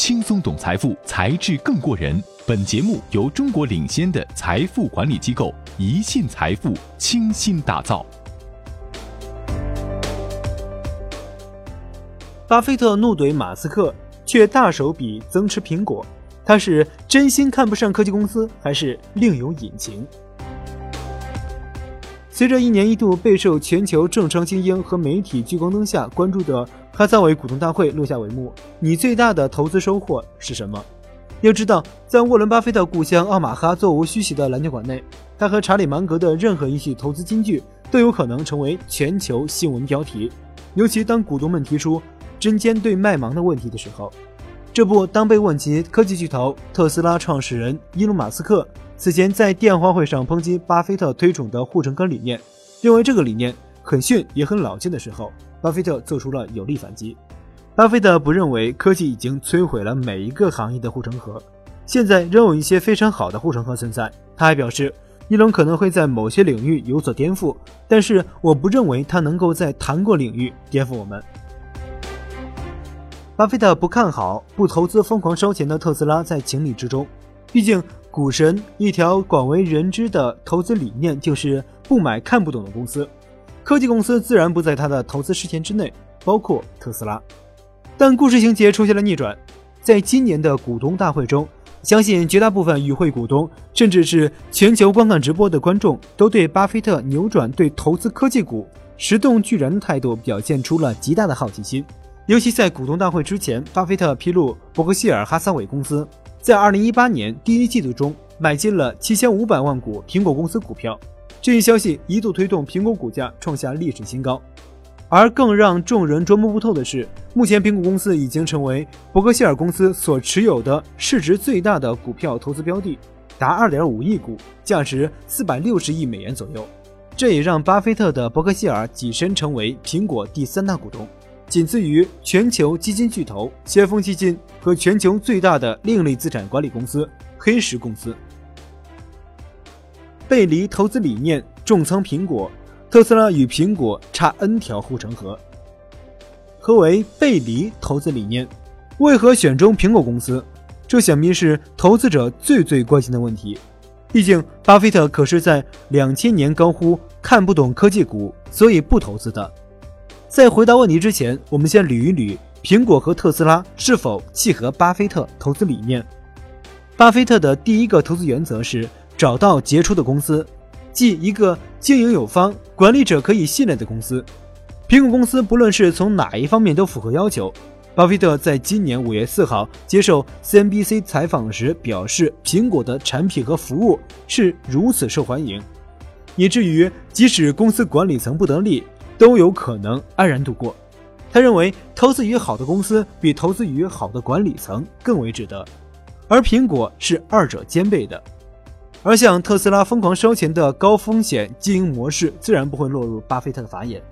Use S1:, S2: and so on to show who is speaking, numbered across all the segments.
S1: 轻松懂财富，才智更过人。本节目由中国领先的财富管理机构宜信财富倾心打造。
S2: 巴菲特怒怼马斯克，却大手笔增持苹果，他是真心看不上科技公司，还是另有隐情？随着一年一度备受全球政商精英和媒体聚光灯下关注的哈撒韦股东大会落下帷幕，你最大的投资收获是什么？要知道，在沃伦·巴菲特故乡奥马哈座无虚席的篮球馆内，他和查理·芒格的任何一句投资金句都有可能成为全球新闻标题。尤其当股东们提出针尖对麦芒的问题的时候，这不，当被问及科技巨头特斯拉创始人伊隆·马斯克。此前在电话会上抨击巴菲特推崇的护城河理念，认为这个理念很逊也很老旧的时候，巴菲特做出了有力反击。巴菲特不认为科技已经摧毁了每一个行业的护城河，现在仍有一些非常好的护城河存在。他还表示，伊隆可能会在某些领域有所颠覆，但是我不认为他能够在糖果领域颠覆我们。巴菲特不看好、不投资疯狂烧钱的特斯拉，在情理之中，毕竟。股神一条广为人知的投资理念就是不买看不懂的公司，科技公司自然不在他的投资视线之内，包括特斯拉。但故事情节出现了逆转，在今年的股东大会中，相信绝大部分与会股东，甚至是全球观看直播的观众，都对巴菲特扭转对投资科技股石动巨人的态度表现出了极大的好奇心。尤其在股东大会之前，巴菲特披露伯克希尔哈撒韦公司。在二零一八年第一季度中，买进了七千五百万股苹果公司股票。这一消息一度推动苹果股价创下历史新高。而更让众人捉摸不透的是，目前苹果公司已经成为伯克希尔公司所持有的市值最大的股票投资标的，达二点五亿股，价值四百六十亿美元左右。这也让巴菲特的伯克希尔跻身成为苹果第三大股东。仅次于全球基金巨头先锋基金和全球最大的另类资产管理公司黑石公司。背离投资理念重仓苹果，特斯拉与苹果差 N 条护城河。何为背离投资理念？为何选中苹果公司？这想必是投资者最最关心的问题。毕竟，巴菲特可是在两千年高呼看不懂科技股，所以不投资的。在回答问题之前，我们先捋一捋苹果和特斯拉是否契合巴菲特投资理念。巴菲特的第一个投资原则是找到杰出的公司，即一个经营有方、管理者可以信赖的公司。苹果公司不论是从哪一方面都符合要求。巴菲特在今年五月四号接受 CNBC 采访时表示，苹果的产品和服务是如此受欢迎，以至于即使公司管理层不得力。都有可能安然度过。他认为，投资于好的公司比投资于好的管理层更为值得，而苹果是二者兼备的。而像特斯拉疯狂烧钱的高风险经营模式，自然不会落入巴菲特的法眼。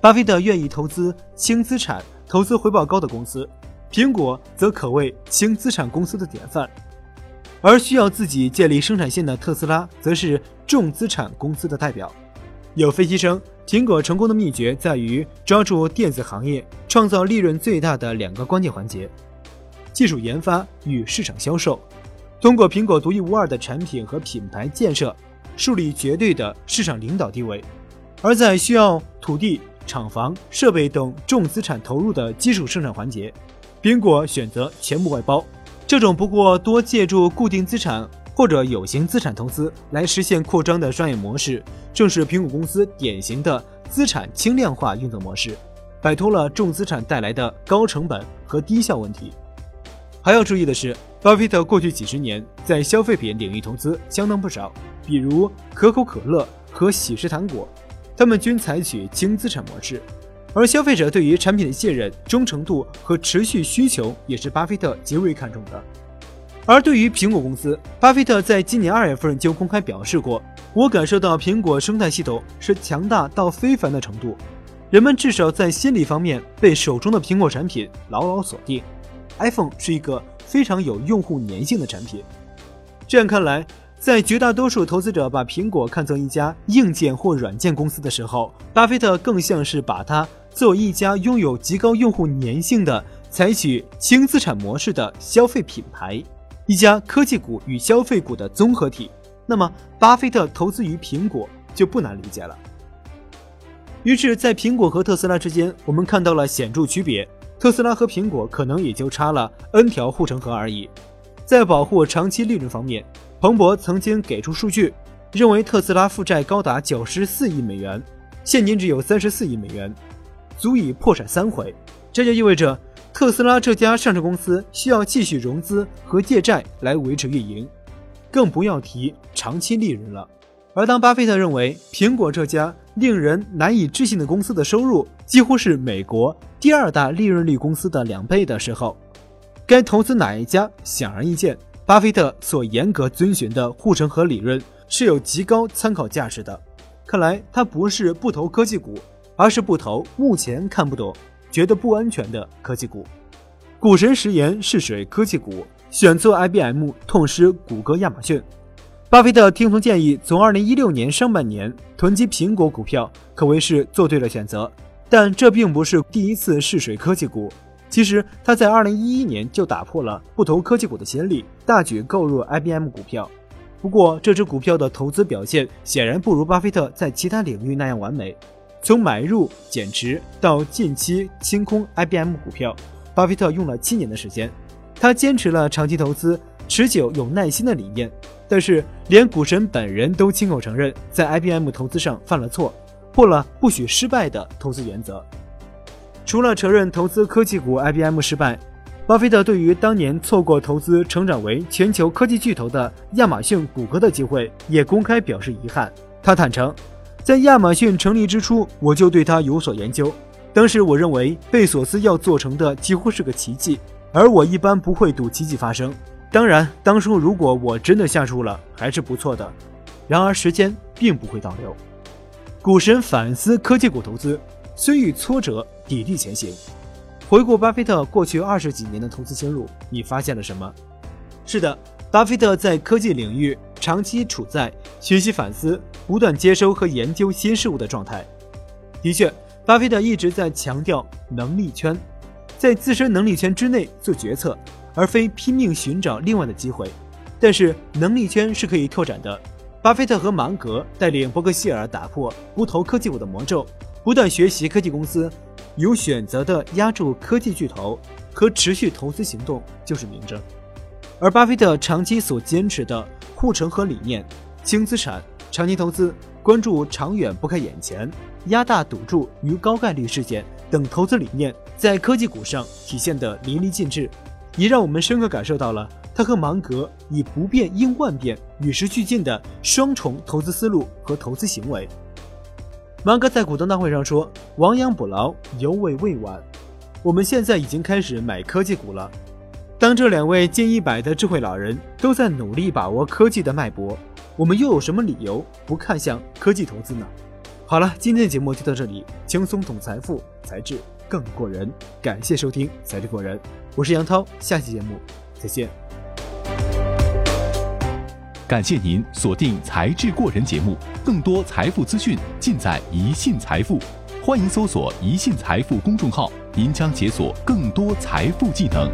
S2: 巴菲特愿意投资轻资产、投资回报高的公司，苹果则可谓轻资产公司的典范，而需要自己建立生产线的特斯拉，则是重资产公司的代表。有分析称，苹果成功的秘诀在于抓住电子行业创造利润最大的两个关键环节：技术研发与市场销售。通过苹果独一无二的产品和品牌建设，树立绝对的市场领导地位；而在需要土地、厂房、设备等重资产投入的基础生产环节，苹果选择全部外包。这种不过多借助固定资产。或者有形资产投资来实现扩张的商业模式，正是苹果公司典型的资产轻量化运作模式，摆脱了重资产带来的高成本和低效问题。还要注意的是，巴菲特过去几十年在消费品领域投资相当不少，比如可口可乐和喜事糖果，他们均采取轻资产模式，而消费者对于产品的信任、忠诚度和持续需求也是巴菲特极为看重的。而对于苹果公司，巴菲特在今年二月份就公开表示过：“我感受到苹果生态系统是强大到非凡的程度，人们至少在心理方面被手中的苹果产品牢牢锁定。iPhone 是一个非常有用户粘性的产品。”这样看来，在绝大多数投资者把苹果看作一家硬件或软件公司的时候，巴菲特更像是把它作为一家拥有极高用户粘性的。采取轻资产模式的消费品牌，一家科技股与消费股的综合体。那么，巴菲特投资于苹果就不难理解了。于是，在苹果和特斯拉之间，我们看到了显著区别。特斯拉和苹果可能也就差了 N 条护城河而已。在保护长期利润方面，彭博曾经给出数据，认为特斯拉负债高达九十四亿美元，现金只有三十四亿美元，足以破产三回。这就意味着特斯拉这家上市公司需要继续融资和借债来维持运营，更不要提长期利润了。而当巴菲特认为苹果这家令人难以置信的公司的收入几乎是美国第二大利润率公司的两倍的时候，该投资哪一家显而易见，巴菲特所严格遵循的护城河理论是有极高参考价值的。看来他不是不投科技股，而是不投目前看不懂、觉得不安全的科技股。股神食言试水科技股，选错 IBM，痛失谷歌、亚马逊。巴菲特听从建议，从2016年上半年囤积苹果股票，可谓是做对了选择。但这并不是第一次试水科技股。其实他在2011年就打破了不投科技股的先例，大举购入 IBM 股票。不过，这只股票的投资表现显然不如巴菲特在其他领域那样完美。从买入减持到近期清空 IBM 股票，巴菲特用了七年的时间。他坚持了长期投资、持久有耐心的理念。但是，连股神本人都亲口承认，在 IBM 投资上犯了错，破了不许失败的投资原则。除了承认投资科技股 IBM 失败，巴菲特对于当年错过投资成长为全球科技巨头的亚马逊、谷歌的机会，也公开表示遗憾。他坦诚，在亚马逊成立之初，我就对它有所研究。当时我认为贝索斯要做成的几乎是个奇迹，而我一般不会赌奇迹发生。当然，当初如果我真的下注了，还是不错的。然而，时间并不会倒流。股神反思科技股投资，虽遇挫折，砥砺前行。回顾巴菲特过去二十几年的投资心路，你发现了什么？是的，巴菲特在科技领域长期处在学习、反思、不断接收和研究新事物的状态。的确，巴菲特一直在强调能力圈，在自身能力圈之内做决策。而非拼命寻找另外的机会，但是能力圈是可以拓展的。巴菲特和芒格带领伯克希尔打破不投科技股的魔咒，不断学习科技公司，有选择的压住科技巨头和持续投资行动就是明证。而巴菲特长期所坚持的护城河理念、轻资产、长期投资、关注长远不看眼前、压大赌注与高概率事件等投资理念，在科技股上体现得淋漓尽致。也让我们深刻感受到了他和芒格以不变应万变、与时俱进的双重投资思路和投资行为。芒格在股东大会上说：“亡羊补牢，犹未未晚。我们现在已经开始买科技股了。”当这两位近一百的智慧老人都在努力把握科技的脉搏，我们又有什么理由不看向科技投资呢？好了，今天的节目就到这里，轻松懂财富，才智更过人。感谢收听《财智过人》。我是杨涛，下期节目再见。
S1: 感谢您锁定《才智过人》节目，更多财富资讯尽在宜信财富。欢迎搜索“宜信财富”公众号，您将解锁更多财富技能。